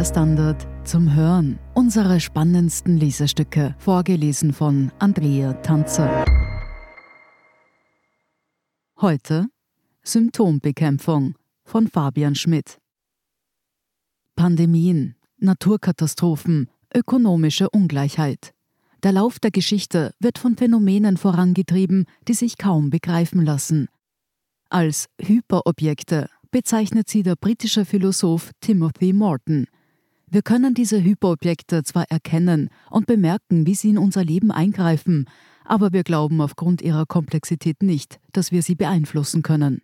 Der Standard zum Hören. Unsere spannendsten Lesestücke, vorgelesen von Andrea Tanzer. Heute Symptombekämpfung von Fabian Schmidt. Pandemien, Naturkatastrophen, ökonomische Ungleichheit. Der Lauf der Geschichte wird von Phänomenen vorangetrieben, die sich kaum begreifen lassen. Als Hyperobjekte bezeichnet sie der britische Philosoph Timothy Morton. Wir können diese Hyperobjekte zwar erkennen und bemerken, wie sie in unser Leben eingreifen, aber wir glauben aufgrund ihrer Komplexität nicht, dass wir sie beeinflussen können.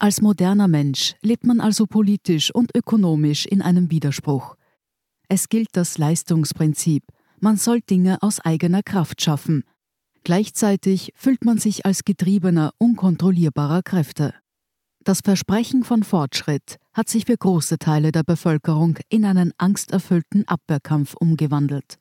Als moderner Mensch lebt man also politisch und ökonomisch in einem Widerspruch. Es gilt das Leistungsprinzip, man soll Dinge aus eigener Kraft schaffen. Gleichzeitig fühlt man sich als Getriebener unkontrollierbarer Kräfte. Das Versprechen von Fortschritt hat sich für große Teile der Bevölkerung in einen angsterfüllten Abwehrkampf umgewandelt.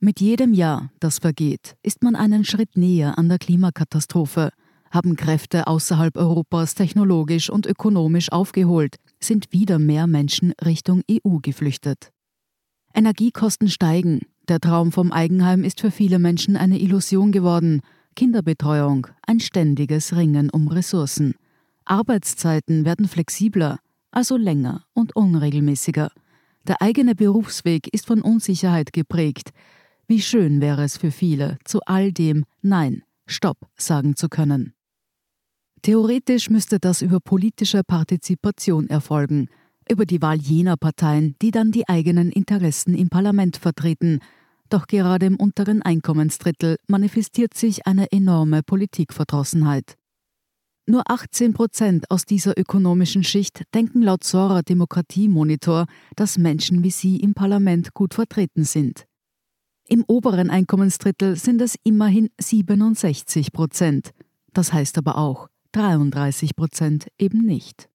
Mit jedem Jahr, das vergeht, ist man einen Schritt näher an der Klimakatastrophe, haben Kräfte außerhalb Europas technologisch und ökonomisch aufgeholt, sind wieder mehr Menschen Richtung EU geflüchtet. Energiekosten steigen, der Traum vom Eigenheim ist für viele Menschen eine Illusion geworden, Kinderbetreuung, ein ständiges Ringen um Ressourcen. Arbeitszeiten werden flexibler, also länger und unregelmäßiger. Der eigene Berufsweg ist von Unsicherheit geprägt. Wie schön wäre es für viele, zu all dem Nein, Stopp sagen zu können. Theoretisch müsste das über politische Partizipation erfolgen, über die Wahl jener Parteien, die dann die eigenen Interessen im Parlament vertreten. Doch gerade im unteren Einkommensdrittel manifestiert sich eine enorme Politikverdrossenheit. Nur 18 Prozent aus dieser ökonomischen Schicht denken laut Sora Demokratie-Monitor, dass Menschen wie sie im Parlament gut vertreten sind. Im oberen Einkommensdrittel sind es immerhin 67 Prozent. Das heißt aber auch 33 Prozent eben nicht.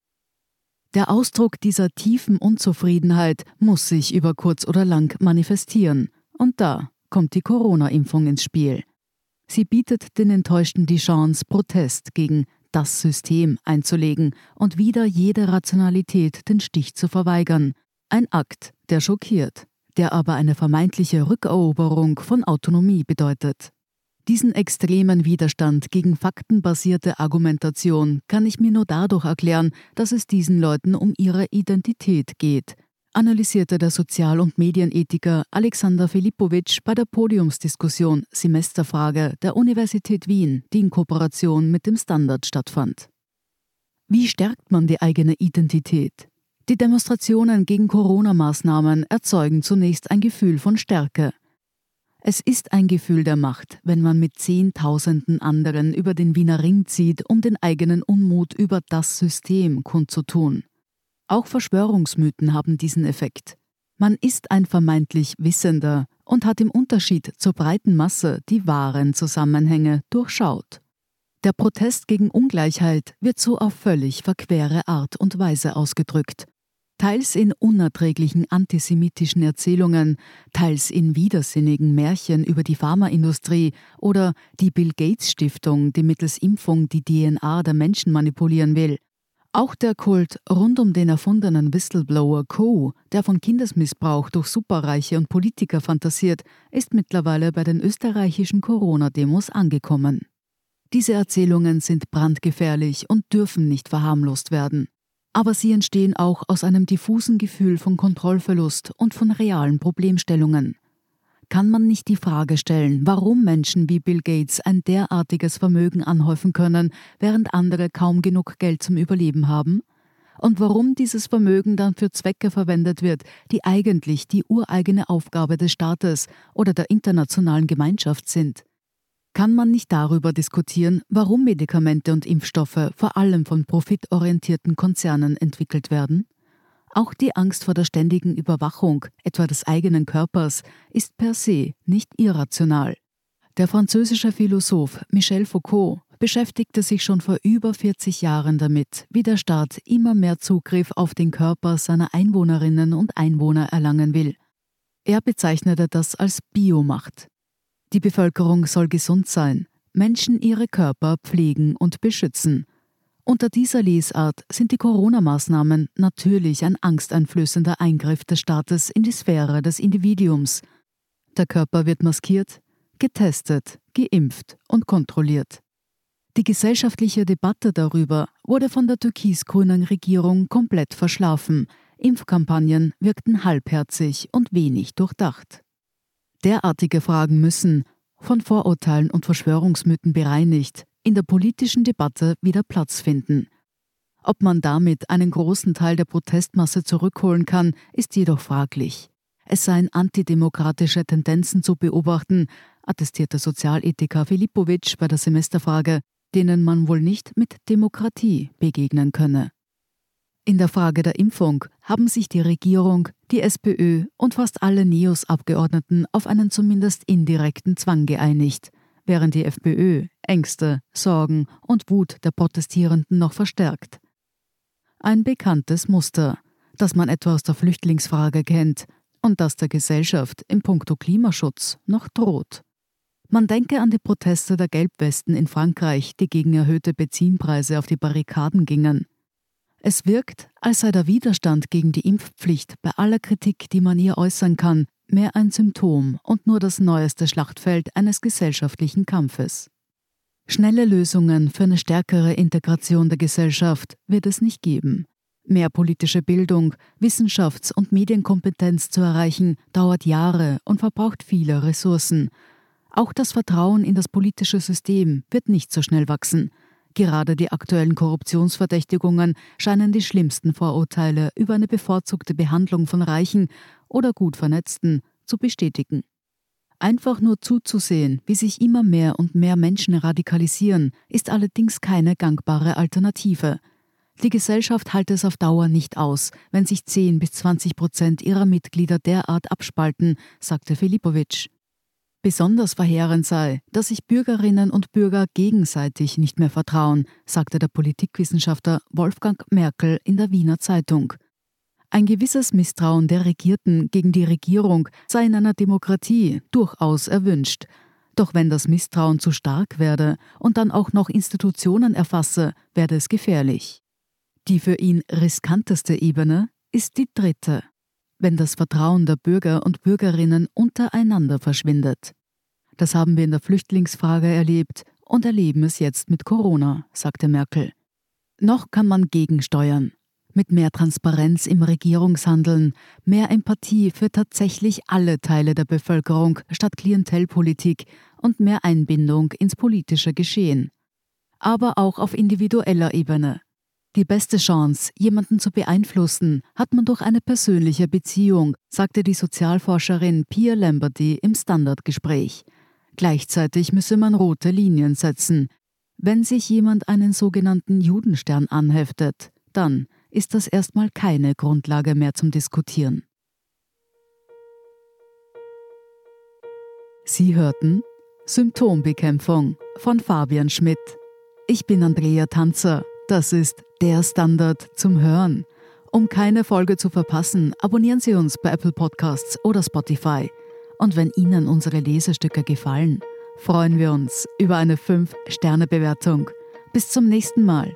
Der Ausdruck dieser tiefen Unzufriedenheit muss sich über kurz oder lang manifestieren. Und da kommt die Corona-Impfung ins Spiel. Sie bietet den Enttäuschten die Chance, Protest gegen das System einzulegen und wieder jede Rationalität den Stich zu verweigern. Ein Akt, der schockiert, der aber eine vermeintliche Rückeroberung von Autonomie bedeutet. Diesen extremen Widerstand gegen faktenbasierte Argumentation kann ich mir nur dadurch erklären, dass es diesen Leuten um ihre Identität geht, analysierte der Sozial- und Medienethiker Alexander Filipowitsch bei der Podiumsdiskussion Semesterfrage der Universität Wien, die in Kooperation mit dem Standard stattfand. Wie stärkt man die eigene Identität? Die Demonstrationen gegen Corona-Maßnahmen erzeugen zunächst ein Gefühl von Stärke. Es ist ein Gefühl der Macht, wenn man mit Zehntausenden anderen über den Wiener Ring zieht, um den eigenen Unmut über das System kundzutun. Auch Verschwörungsmythen haben diesen Effekt. Man ist ein vermeintlich Wissender und hat im Unterschied zur breiten Masse die wahren Zusammenhänge durchschaut. Der Protest gegen Ungleichheit wird so auf völlig verquere Art und Weise ausgedrückt. Teils in unerträglichen antisemitischen Erzählungen, teils in widersinnigen Märchen über die Pharmaindustrie oder die Bill Gates Stiftung, die mittels Impfung die DNA der Menschen manipulieren will. Auch der Kult rund um den erfundenen Whistleblower Co., der von Kindesmissbrauch durch Superreiche und Politiker fantasiert, ist mittlerweile bei den österreichischen Corona-Demos angekommen. Diese Erzählungen sind brandgefährlich und dürfen nicht verharmlost werden. Aber sie entstehen auch aus einem diffusen Gefühl von Kontrollverlust und von realen Problemstellungen kann man nicht die Frage stellen, warum Menschen wie Bill Gates ein derartiges Vermögen anhäufen können, während andere kaum genug Geld zum Überleben haben? Und warum dieses Vermögen dann für Zwecke verwendet wird, die eigentlich die ureigene Aufgabe des Staates oder der internationalen Gemeinschaft sind? Kann man nicht darüber diskutieren, warum Medikamente und Impfstoffe vor allem von profitorientierten Konzernen entwickelt werden? Auch die Angst vor der ständigen Überwachung, etwa des eigenen Körpers, ist per se nicht irrational. Der französische Philosoph Michel Foucault beschäftigte sich schon vor über 40 Jahren damit, wie der Staat immer mehr Zugriff auf den Körper seiner Einwohnerinnen und Einwohner erlangen will. Er bezeichnete das als Biomacht. Die Bevölkerung soll gesund sein, Menschen ihre Körper pflegen und beschützen. Unter dieser Lesart sind die Corona-Maßnahmen natürlich ein angsteinflößender Eingriff des Staates in die Sphäre des Individuums. Der Körper wird maskiert, getestet, geimpft und kontrolliert. Die gesellschaftliche Debatte darüber wurde von der türkis-grünen Regierung komplett verschlafen. Impfkampagnen wirkten halbherzig und wenig durchdacht. Derartige Fragen müssen, von Vorurteilen und Verschwörungsmythen bereinigt, in der politischen Debatte wieder Platz finden. Ob man damit einen großen Teil der Protestmasse zurückholen kann, ist jedoch fraglich. Es seien antidemokratische Tendenzen zu beobachten, attestierte Sozialethiker Filipovic bei der Semesterfrage, denen man wohl nicht mit Demokratie begegnen könne. In der Frage der Impfung haben sich die Regierung, die SPÖ und fast alle NEOS-Abgeordneten auf einen zumindest indirekten Zwang geeinigt während die FPÖ Ängste, Sorgen und Wut der Protestierenden noch verstärkt. Ein bekanntes Muster, das man etwa aus der Flüchtlingsfrage kennt und das der Gesellschaft im Punkto Klimaschutz noch droht. Man denke an die Proteste der Gelbwesten in Frankreich, die gegen erhöhte Benzinpreise auf die Barrikaden gingen. Es wirkt, als sei der Widerstand gegen die Impfpflicht bei aller Kritik, die man ihr äußern kann, mehr ein Symptom und nur das neueste Schlachtfeld eines gesellschaftlichen Kampfes. Schnelle Lösungen für eine stärkere Integration der Gesellschaft wird es nicht geben. Mehr politische Bildung, Wissenschafts- und Medienkompetenz zu erreichen, dauert Jahre und verbraucht viele Ressourcen. Auch das Vertrauen in das politische System wird nicht so schnell wachsen. Gerade die aktuellen Korruptionsverdächtigungen scheinen die schlimmsten Vorurteile über eine bevorzugte Behandlung von Reichen oder gut Vernetzten zu bestätigen. Einfach nur zuzusehen, wie sich immer mehr und mehr Menschen radikalisieren, ist allerdings keine gangbare Alternative. Die Gesellschaft halte es auf Dauer nicht aus, wenn sich 10 bis 20 Prozent ihrer Mitglieder derart abspalten, sagte Filipovic. Besonders verheerend sei, dass sich Bürgerinnen und Bürger gegenseitig nicht mehr vertrauen, sagte der Politikwissenschaftler Wolfgang Merkel in der Wiener Zeitung. Ein gewisses Misstrauen der Regierten gegen die Regierung sei in einer Demokratie durchaus erwünscht. Doch wenn das Misstrauen zu stark werde und dann auch noch Institutionen erfasse, werde es gefährlich. Die für ihn riskanteste Ebene ist die dritte, wenn das Vertrauen der Bürger und Bürgerinnen untereinander verschwindet. Das haben wir in der Flüchtlingsfrage erlebt und erleben es jetzt mit Corona, sagte Merkel. Noch kann man gegensteuern, mit mehr Transparenz im Regierungshandeln, mehr Empathie für tatsächlich alle Teile der Bevölkerung statt Klientelpolitik und mehr Einbindung ins politische Geschehen. Aber auch auf individueller Ebene. Die beste Chance, jemanden zu beeinflussen, hat man durch eine persönliche Beziehung, sagte die Sozialforscherin Pia Lamberty im Standardgespräch. Gleichzeitig müsse man rote Linien setzen. Wenn sich jemand einen sogenannten Judenstern anheftet, dann ist das erstmal keine Grundlage mehr zum Diskutieren. Sie hörten Symptombekämpfung von Fabian Schmidt. Ich bin Andrea Tanzer. Das ist der Standard zum Hören. Um keine Folge zu verpassen, abonnieren Sie uns bei Apple Podcasts oder Spotify. Und wenn Ihnen unsere Lesestücke gefallen, freuen wir uns über eine 5-Sterne-Bewertung. Bis zum nächsten Mal.